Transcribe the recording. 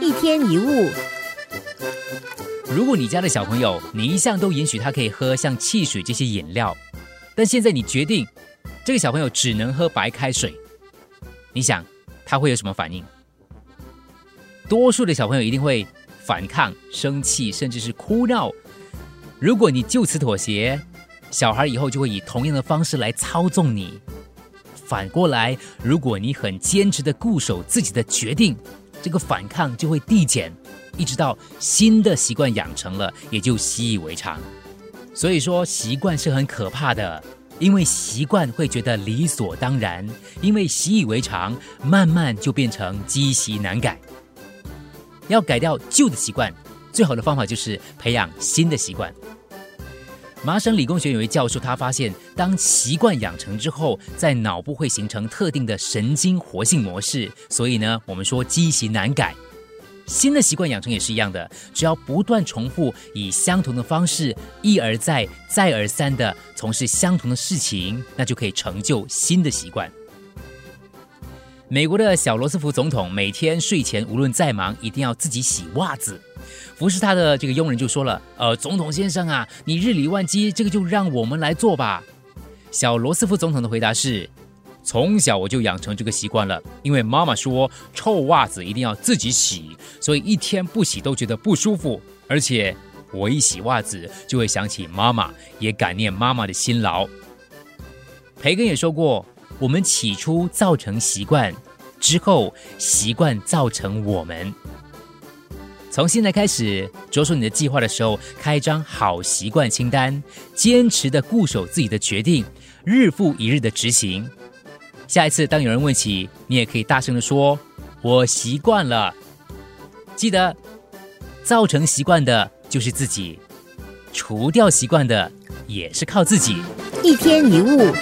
一天一物。如果你家的小朋友，你一向都允许他可以喝像汽水这些饮料，但现在你决定这个小朋友只能喝白开水，你想他会有什么反应？多数的小朋友一定会反抗、生气，甚至是哭闹。如果你就此妥协，小孩以后就会以同样的方式来操纵你。反过来，如果你很坚持的固守自己的决定，这个反抗就会递减，一直到新的习惯养成了，也就习以为常。所以说，习惯是很可怕的，因为习惯会觉得理所当然，因为习以为常，慢慢就变成积习难改。要改掉旧的习惯，最好的方法就是培养新的习惯。麻省理工学院有位教授，他发现，当习惯养成之后，在脑部会形成特定的神经活性模式，所以呢，我们说积习难改。新的习惯养成也是一样的，只要不断重复以相同的方式，一而再、再而三的从事相同的事情，那就可以成就新的习惯。美国的小罗斯福总统每天睡前无论再忙，一定要自己洗袜子。服侍他的这个佣人就说了：“呃，总统先生啊，你日理万机，这个就让我们来做吧。”小罗斯福总统的回答是：“从小我就养成这个习惯了，因为妈妈说臭袜子一定要自己洗，所以一天不洗都觉得不舒服。而且我一洗袜子就会想起妈妈，也感念妈妈的辛劳。”培根也说过。我们起初造成习惯，之后习惯造成我们。从现在开始，着手你的计划的时候，开一张好习惯清单，坚持的固守自己的决定，日复一日的执行。下一次当有人问起，你也可以大声的说：“我习惯了。”记得，造成习惯的就是自己，除掉习惯的也是靠自己。一天一物。